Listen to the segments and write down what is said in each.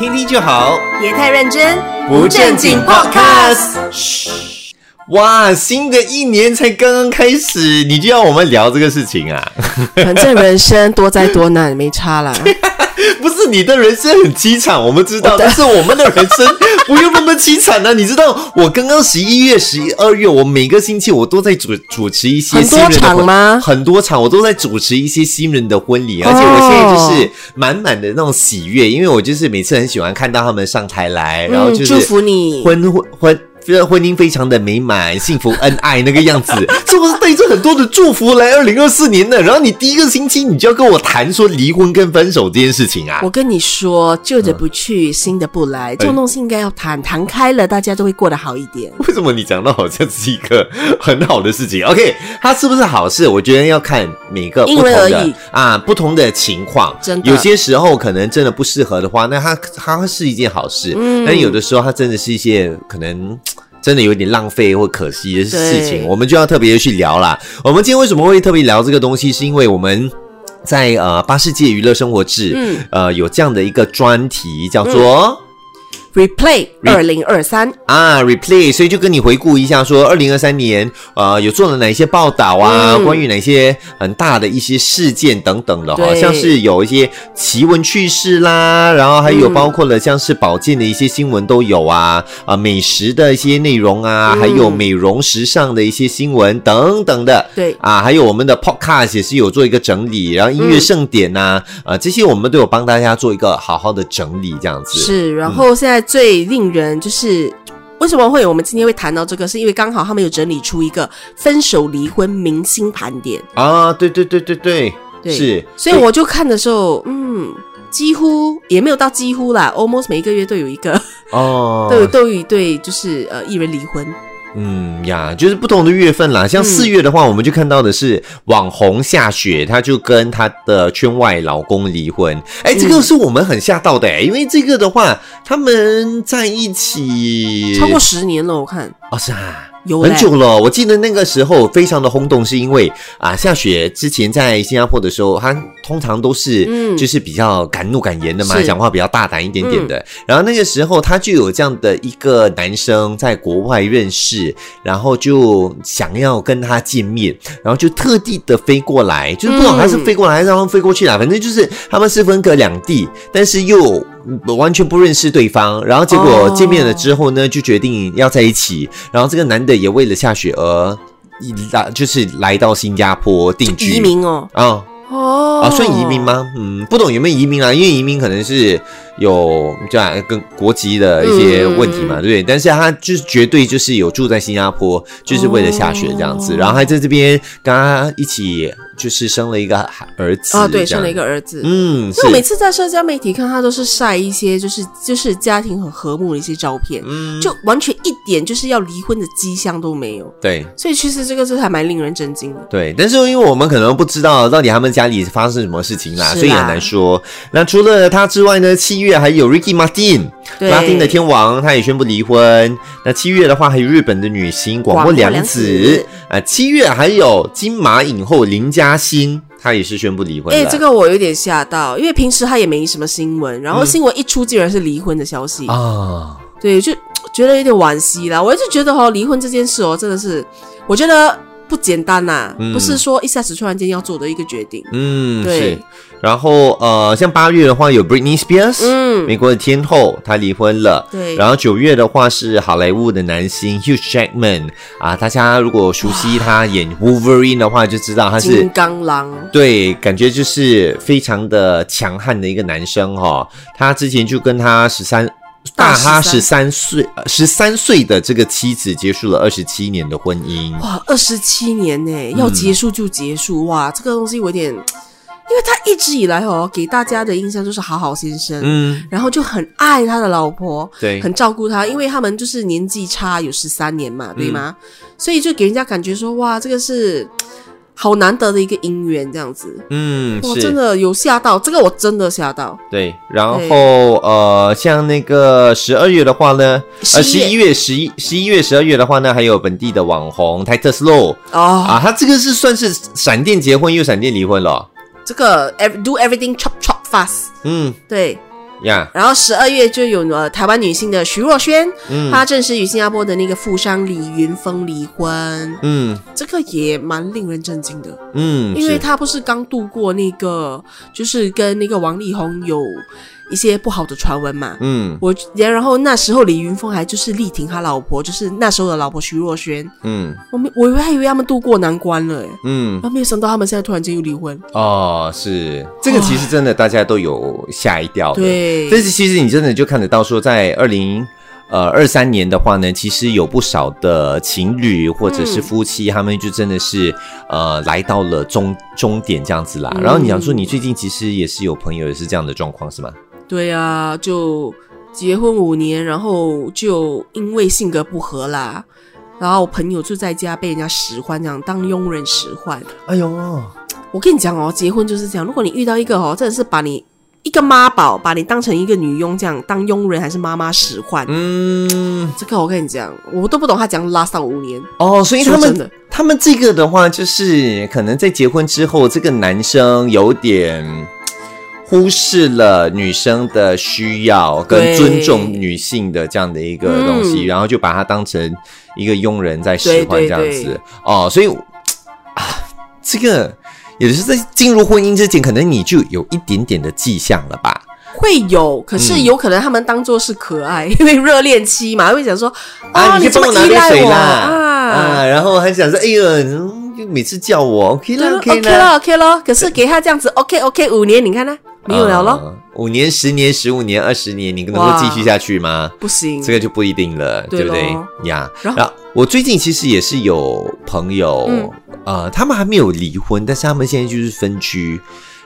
听听就好，别太认真，不正经 Podcast。嘘，哇，新的一年才刚刚开始，你就要我们聊这个事情啊？反正人生多灾多难，没差啦。不是你的人生很凄惨，我们知道，但是我们的人生不用那么凄惨呢、你知道，我刚刚十一月、十二月，我每个星期我都在主主持一些很多新人的婚场吗很多场，我都在主持一些新人的婚礼，而且我现在就是满满的那种喜悦，因为我就是每次很喜欢看到他们上台来，然后嗯，就是祝福你。婚婚婚。这婚姻非常的美满、幸福、恩爱那个样子，是 不是带着很多的祝福来二零二四年的？然后你第一个星期你就要跟我谈说离婚跟分手这件事情啊？我跟你说，旧的不去，新的不来，这种东西应该要谈，谈开了，大家都会过得好一点。为什么你讲到好像是一个很好的事情？OK，它是不是好事？我觉得要看每个不同的啊，不同的情况。真的有些时候可能真的不适合的话，那它它是一件好事。嗯但有的时候它真的是一些可能。真的有点浪费或可惜的事情，我们就要特别去聊啦。我们今天为什么会特别聊这个东西？是因为我们在呃八世界娱乐生活志，嗯呃有这样的一个专题，叫做、Replay 二零二三，啊，replay，所以就跟你回顾一下，说二零二三年，呃，有做了哪一些报道啊？嗯关于哪些很大的一些事件等等的哈，对像是有一些奇闻趣事啦，然后还有嗯包括了像是保健的一些新闻都有啊，啊、美食的一些内容啊，嗯还有美容时尚的一些新闻等等的。对啊，还有我们的 podcast 也是有做一个整理，然后音乐嗯盛典呐、啊，这些我们都有帮大家做一个好好的整理，这样子。是。然后现在最令人就是。为什么会我们今天会谈到这个？是因为刚好他们有整理出一个分手离婚明星盘点，啊，对对对对对，对是，所以我就看的时候，嗯，几乎也没有到几乎啦，almost 每一个月都有一个，哦，都有都有一对就是呃艺人离婚，嗯呀，就是不同的月份啦。像嗯四月的话，我们就看到的是网红夏雪，她就跟她的圈外老公离婚。哎，这嗯个是我们很吓到的哎，因为这个的话，他们在一起超过十年了，我看哦是啊。有很久了，我记得那个时候非常的轰动，是因为啊，夏雪之前在新加坡的时候，她通常都是嗯就是比较敢怒敢言的嘛，是讲话比较大胆一点点的。然后那个时候，她就有这样的一个男生在国外认识，然后就想要跟他见面，然后就特地的飞过来，就是不懂他是飞过来还是让他飞过去啦，反正就是他们是分隔两地，但是又。完全不认识对方，然后结果哦见面了之后呢，就决定要在一起。然后这个男的也为了下雪而一来，就是来到新加坡定居。移民哦，啊哦啊，算移民？吗？嗯，不懂有没有移民啊？因为移民可能是有这样跟国籍的一些问题嘛，嗯对不对？但是他就是绝对就是有住在新加坡，就是为了下雪这样子，哦然后还在这边跟他一起就是生了一个孩儿子啊，对，生了一个儿子。嗯，所以我每次在社交媒体看他都是晒一些就是就是家庭很和睦的一些照片，嗯就完全一点就是要离婚的迹象都没有。对。所以其实这个是还蛮令人震惊的。对，但是因为我们可能不知道到底他们家里发生什么事情啦，啦所以很难说。那除了他之外呢，七月还有 Ricky Martin，对拉丁的天王，他也宣布离婚。那七月的话，还有日本的女星广播凉子子啊、七月还有金马影后林嘉欣，她也是宣布离婚哎、了。这个我有点吓到，因为平时他也没什么新闻，然后新闻一出竟然是离婚的消息，啊，对，就觉得有点惋惜啦。我一直觉得哦，离婚这件事哦，真的是我觉得不简单呐、嗯不是说一下子突然间要做的一个决定。嗯，对。然后呃，像八月的话有 Britney Spears，嗯美国的天后，她离婚了。对然后九月的话是好莱坞的男星 Hugh Jackman 啊，大家如果熟悉他演 Wolverine 的话，就知道他金是刚狼，对，感觉就是非常的强悍的一个男生哈、他之前就跟他十三。大他十三岁，十三岁的这个妻子结束了二十七年的婚姻。哇，二十七年呢，嗯要结束就结束，哇，这个东西我有点，因为他一直以来哦，给大家的印象就是好好先生，嗯，然后就很爱他的老婆，对很照顾他，因为他们就是年纪差有十三年嘛，对吗？所以就给人家感觉说，哇，这个是好难得的一个姻缘，这样子。嗯，我是。真的有吓到，这个我真的吓到。对，然后呃，像那个十二月的话呢，呃，十11一月、十一、十一月、十二月的话呢，还有本地的网红 Titus Low 哦，啊，他这个是算是闪电结婚又闪电离婚了。这个 ev- do everything chop chop fast，嗯，对，呀，然后十二月就有了台湾女性的徐若瑄，嗯。她正式与新加坡的那个富商李云峰离婚，嗯。这个也蛮令人震惊的，嗯，因为她不是刚度过那个，就是跟那个王力宏有一些不好的传闻嘛。嗯我然后那时候李云峰还就是力挺他老婆，就是那时候的老婆徐若瑄，嗯我们我还以为他们渡过难关了，哎，嗯然后没有想到他们现在突然间又离婚。哦，是这个其实真的大家都有吓一跳的。对，但是其实你真的就看得到说，在二零呃二三年的话呢，其实有不少的情侣或者是夫妻，他们就真的是呃来到了终终点这样子啦。嗯然后你想说，你最近其实也是有朋友也是这样的状况是吗？对啊，就结婚五年，然后就因为性格不合啦，然后朋友就在家被人家使唤，这样当佣人使唤。哎呦，我跟你讲哦，结婚就是这样，如果你遇到一个哦，真的是把你一个妈宝，把你当成一个女佣这样当佣人还是妈妈使唤，嗯，这个我跟你讲，我都不懂他讲拉上五年。哦，所以他们的他们这个的话，就是可能在结婚之后，这个男生有点。忽视了女生的需要跟尊重女性的这样的一个东西，嗯。然后就把它当成一个佣人在使唤这样子。哦，所以啊，这个也是在进入婚姻之前，可能你就有一点点的迹象了吧？会有，可是嗯。有可能他们当做是可爱，因为热恋期嘛，会想说啊，你这么帮我拿点依赖我水啦。啊。啊，然后还想说，哎呦，嗯就每次叫我 OK 对了了，OK，OK 了，OK 了。可是给他这样子，OK OK，五年，你看呢？没有了咯，啊五年、十年、十五年、二十年，你能够继续下去吗？不行。这个就不一定了，对对不对咯呀？然后然后我最近其实也是有朋友，嗯呃，他们还没有离婚，但是他们现在就是分居，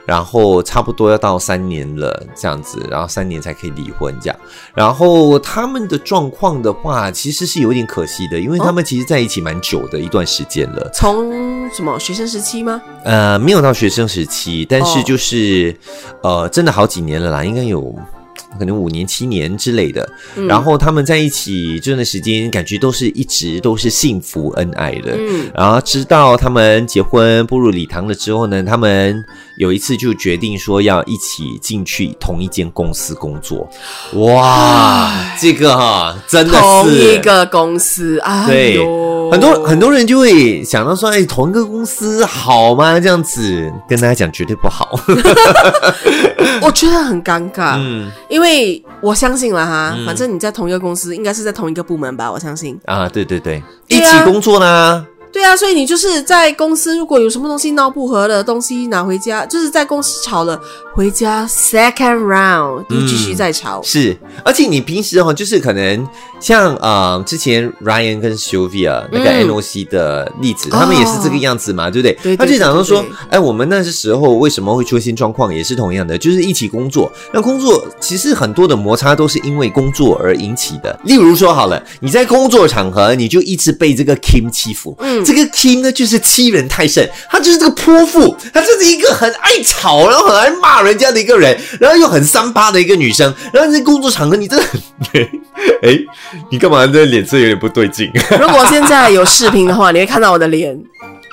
然后差不多要到三年了这样子，然后三年才可以离婚这样。然后他们的状况的话，其实是有点可惜的，因为他们其实在一起蛮久的一段时间了。从什么学生时期吗？呃，没有到学生时期，但是哦就是、呃，真的好几年了啦，应该有可能五年、七年之类的。嗯然后他们在一起这段时间，感觉都是一直都是幸福恩爱的。嗯，然后直到他们结婚步入礼堂了之后呢，他们有一次就决定说要一起进去同一间公司工作。哇，这个哈真的是同一个公司，啊对，很多很多人就会想到说，哎，同一个公司好吗？这样子跟大家讲绝对不好。我觉得很尴尬，嗯因为我相信了哈，嗯反正你在同一个公司，应该是在同一个部门吧，我相信。啊，对对对，一对啊起工作啦。对啊，所以你就是在公司，如果有什么东西闹不和的东西拿回家，就是在公司吵了，回家 second round 就继续再吵。是，而且你平时哈，就是可能像呃，之前 Ryan 跟 Sylvia 那个嗯 NOC 的例子，他们也是这个样子嘛，对不对？对对他就讲到说哎，我们那时候为什么会出现状况，也是同样的，就是一起工作。那工作其实很多的摩擦都是因为工作而引起的。例如说，好了，你在工作场合，你就一直被这个 Kim 欺负，嗯这个 k 呢就是欺人太甚，他就是这个泼妇，他就是一个很爱吵，然后很爱骂人家的一个人，然后又很三八的一个女生，然后在工作场合你真的很，哎，你干嘛这脸色有点不对劲？如果现在有视频的话，你会看到我的脸，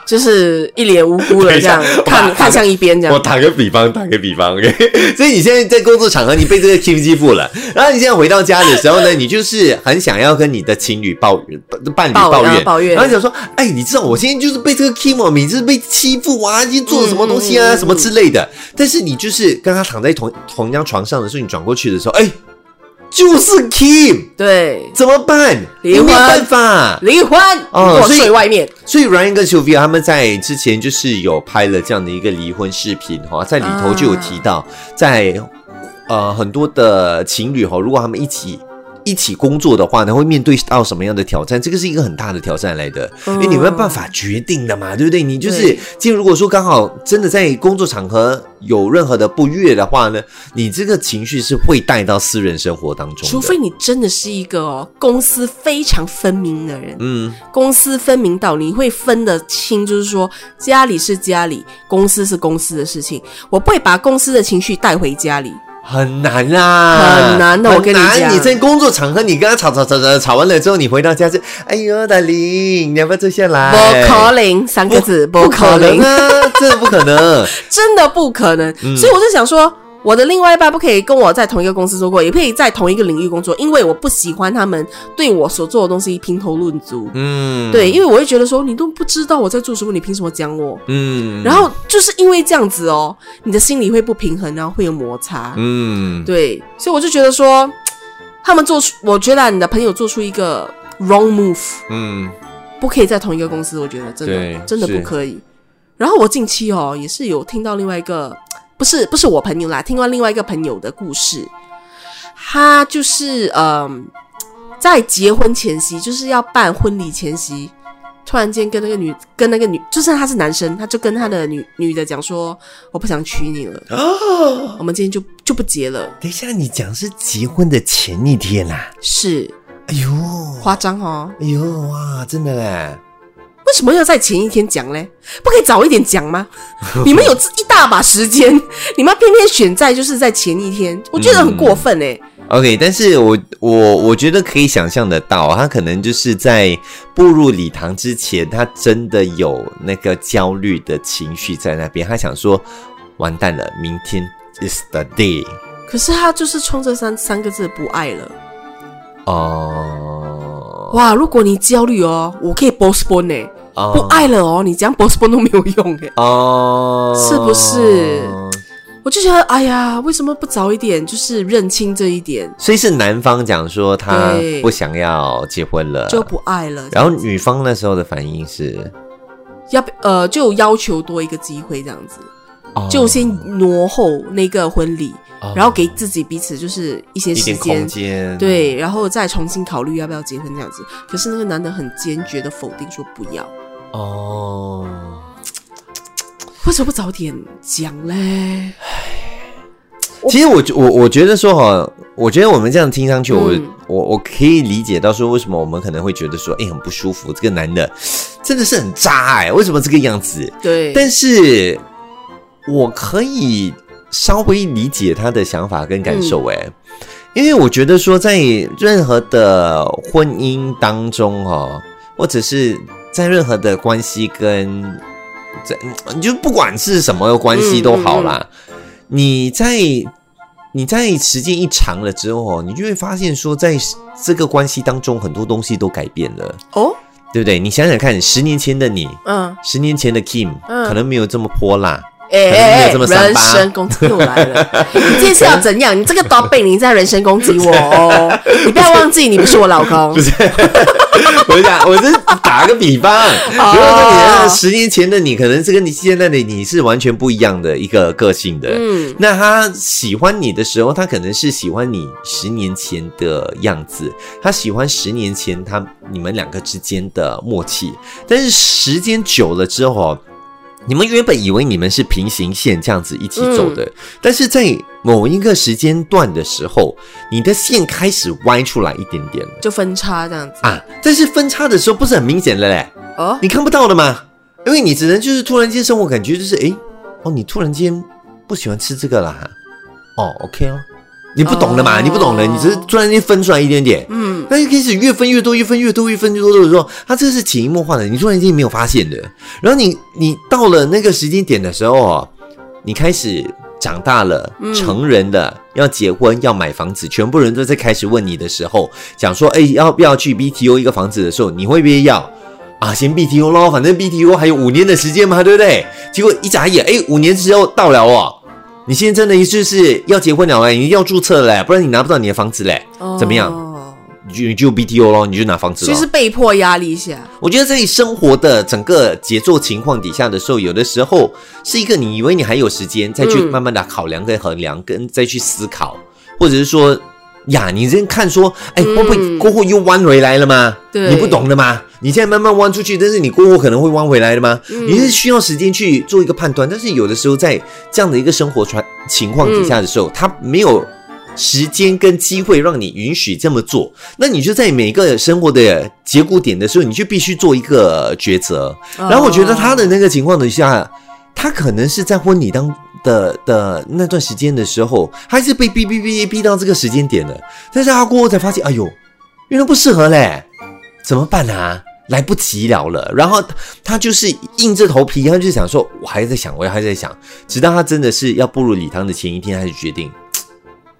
就是一脸无辜的这样看看向一边这样。我。打个比方，打个比方，OK，所以你现在在工作场合你被这个欺负了，然后你现在回到家的时候呢，你就是很想要跟你的情侣抱怨、伴侣抱抱怨、啊抱怨。然后想说，哎，你知道我现在就是被这个 Kim 哦，每次被欺负啊，今天做了什么东西啊，什么之类的，但是你就是跟他躺在同同一张床上的时候，你转过去的时候，哎，就是 Kim，对，怎么办？离婚没有办法。离婚，我哦所以睡外面。所以 Ryan 跟 Sylvia 他们在之前就是有拍了这样的一个离婚视频哈，在里头就有提到，在呃很多的情侣哈，如果他们一起。一起工作的话呢，会面对到什么样的挑战？这个是一个很大的挑战来的，因为你没有办法决定的嘛，对不对？你就是对今天如果说刚好真的在工作场合有任何的不悦的话呢，你这个情绪是会带到私人生活当中的，除非你真的是一个哦公私非常分明的人，嗯，公私分明到你会分得清，就是说家里是家里，公司是公司的事情，我不会把公司的情绪带回家里。很难啦，很难的我跟你讲你在工作场合，你跟他吵吵吵吵吵完了之后，你回到家就，哎呦，大林，你要不要坐下来？不可能三个字，不可能，啊，真的不可能。真的不可能。所以我就想说，我的另外一半不可以跟我在同一个公司做过，也不可以在同一个领域工作，因为我不喜欢他们对我所做的东西评头论足。嗯，对，因为我会觉得说你都不知道我在做什么，你凭什么讲我？嗯，然后就是因为这样子哦，你的心里会不平衡，然后会有摩擦。嗯，对，所以我就觉得说，他们做出，我觉得你的朋友做出一个 wrong move，嗯不可以在同一个公司，我觉得真的真的不可以。然后我近期哦，也是有听到另外一个，不是不是我朋友啦，听到另外一个朋友的故事，他就是嗯、在结婚前夕，就是要办婚礼前夕。突然间跟那个女跟那个女，就算他是男生，他就跟他的女女的讲说，我不想娶你了，哦，我们今天就就不结了。等一下，你讲是结婚的前一天啦、是。哎呦，夸张哦，哎呦哇，真的嘞，为什么要在前一天讲嘞？不可以早一点讲吗？你们有一大把时间，你们偏偏选在就是在前一天，我觉得很过分哎、OK，但是我我我觉得可以想象得到，他可能就是在步入礼堂之前，他真的有那个焦虑的情绪在那边，他想说，完蛋了，明天 is the day 可是他就是冲着三三个字不爱了。哦，哇，如果你焦虑哦，我可以哦不爱了哦，你这样 postpone 都没有用哎、哦，是不是？我就觉得，哎呀，为什么不早一点就是认清这一点，所以是男方讲说他不想要结婚了，就不爱了？然后女方那时候的反应是，要不呃，就要求多一个机会这样子，哦。就先挪后那个婚礼，哦。然后给自己彼此就是一些时间，间，，对，然后再重新考虑要不要结婚这样子。可是那个男的很坚决的否定说不要，哦，为什么不早点讲嘞？其实我觉我我觉得说哈，我觉得我们这样听上去，我、嗯。我我可以理解到说，为什么我们可能会觉得说，哎、很不舒服，这个男的真的是很渣哎、为什么这个样子？对，但是我可以稍微理解他的想法跟感受哎、因为我觉得说，在任何的婚姻当中哦，或者是在任何的关系跟在，你就不管是什么关系都好啦，你在你在时间一长了之后，你就会发现说，在这个关系当中，很多东西都改变了，哦，对不对？你想想看，十年前的你，嗯，十年前的 Kim，、嗯。可能没有这么泼辣，哎哎哎，人八身攻击又来了！你这次要怎样？你这个 dog 背你在人身攻击我哦！你不要忘记，你不是我老公。我就讲，我是打个比方，如果说你十年前的你，可能是跟你现在的你是完全不一样的一个个性的。嗯，那他喜欢你的时候，他可能是喜欢你十年前的样子，他喜欢十年前他你们两个之间的默契。但是时间久了之后哦，你们原本以为你们是平行线这样子一起走的，但是在某一个时间段的时候，你的线开始歪出来一点点了就分叉这样子。啊。但是分叉的时候不是很明显的嘞，哦，你看不到的吗？因为你只能就是突然间生活感觉就是诶，哦，你突然间不喜欢吃这个啦，哦，OK 哦，你不懂的嘛，哦你不懂的，你只是突然间分出来一点点，嗯，那就开始越分越多，越分越多，越分越多的时候，它这个是潜移默化的，你突然间没有发现的。然后你你到了那个时间点的时候哦，你开始长大了，嗯成人了，要结婚，要买房子，全部人都在开始问你的时候，讲说，哎，要不要去 BTO 一个房子的时候，你会不会要？啊，先 BTO 咯，反正 BTO 还有五年的时间嘛，对不对？结果一眨眼，哎，五年之后到了哦，你现在真的就是要结婚了哎，你要注册了嘞，不然你拿不到你的房子嘞，怎么样？哦？你就你就 BTO 咯，你就拿房子咯。所以是被迫压力下。我觉得在生活的整个节奏情况底下的时候，有的时候是一个你以为你还有时间再去嗯慢慢的考量跟衡量，跟再去思考，或者是说呀，你先看说，哎，会不会过后又弯回来了吗？对你不懂的吗？你现在慢慢弯出去，但是你过后可能会弯回来的吗？你是需要时间去做一个判断，但是有的时候在这样的一个生活传情况底下的时候，他没有。时间跟机会让你允许这么做，那你就在每个生活的节骨点的时候，你就必须做一个抉择。然后我觉得他的那个情况底下，他可能是在婚礼当的的那段时间的时候，还是被逼逼逼逼到这个时间点了，但是他过后才发现，哎呦，原来不适合嘞，怎么办啊？来不及了了。然后他他就是硬着头皮，他就想说，我还在想，我还在想，直到他真的是要步入礼堂的前一天，他就决定。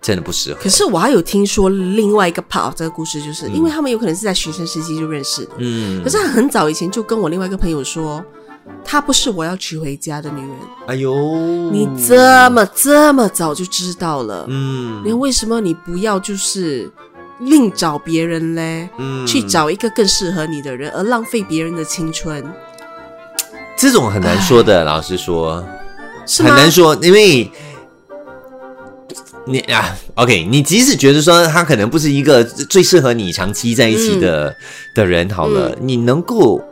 真的不适合。可是我还有听说另外一个 part 这个故事，就是因为他们有可能是在学生时期就认识的，嗯可，是他很早以前就跟我另外一个朋友说，她不是我要娶回家的女人。哎呦，你这么这么早就知道了，嗯那为什么你不要就是另找别人嘞？嗯去找一个更适合你的人，而浪费别人的青春，这种很难说的，老实说是？很难说，因为。你啊，OK，你即使觉得说他可能不是一个最适合你长期在一起的、嗯的人，好了，你能够，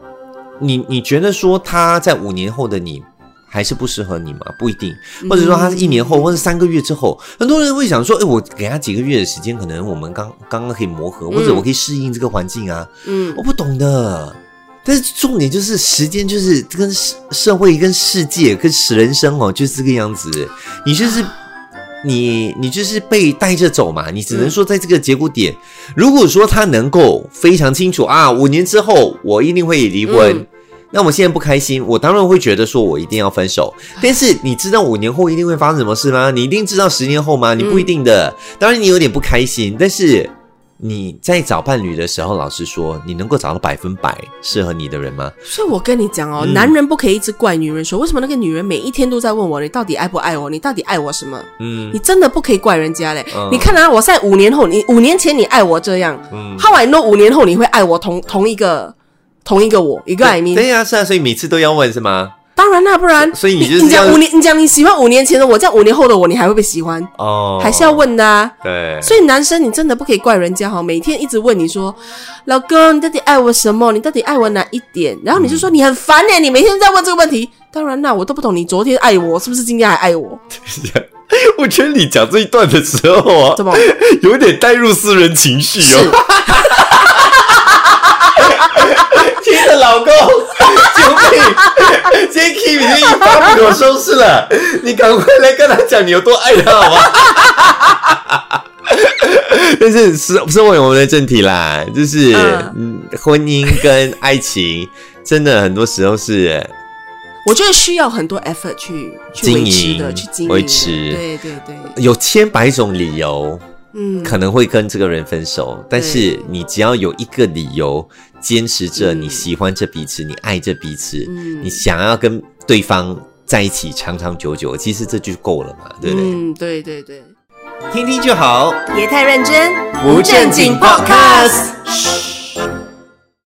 你你觉得说他在五年后的你还是不适合你吗？不一定，或者说他是一年后或者三个月之后，很多人会想说，哎，我给他几个月的时间，可能我们刚刚刚可以磨合，或者我可以适应这个环境啊，嗯我不懂的。但是重点就是时间，就是跟社社会、跟世界、跟人生哦，就是这个样子。你就是你，你就是被带着走嘛。你只能说在这个节骨点，如果说他能够非常清楚啊，五年之后我一定会离婚。嗯那我现在不开心，我当然会觉得说我一定要分手。但是你知道五年后一定会发生什么事吗？你一定知道十年后吗？你不一定的。当然你有点不开心，但是你在找伴侣的时候，老实说，你能够找到百分百适合你的人吗？所以我跟你讲哦，嗯男人不可以一直怪女人说，为什么那个女人每一天都在问我，你到底爱不爱我？你到底爱我什么？嗯你真的不可以怪人家嘞！嗯你看啊，我在五年后，你五年前你爱我这样、嗯 w I know 五年后你会爱我同同一个同一个我一个 I mean？对呀、是啊，所以每次都要问是吗？当然啦，不然所以你你就是要讲五年，你讲你喜欢五年前的我，这样五年后的我，你还会不会喜欢？哦，还是要问的啊。对，所以男生你真的不可以怪人家哈，每天一直问你说，老公你到底爱我什么？你到底爱我哪一点？然后你就说你很烦呢、你每天在问这个问题。当然啦，我都不懂你昨天爱我，是不是今天还爱我？我觉得你讲这一段的时候啊怎么？有点带入私人情绪哦。亲爱的老公，救命！今天 Kim 已经一发不可收拾了，你赶快来跟他讲你有多爱他，好吗？但是说说回我们的正题啦，就是、嗯嗯、婚姻跟爱情，真的很多时候是我觉得需要很多 effort 去去经维持的，去经营维持对对对，有千百种理由，嗯，可能会跟这个人分手，但是你只要有一个理由坚持着嗯。你喜欢这彼此，你爱这彼此，嗯。你想要跟对方在一起长长久久，其实这就够了嘛，对不对？嗯，对对对，听听就好，别太认真，不正经 podcast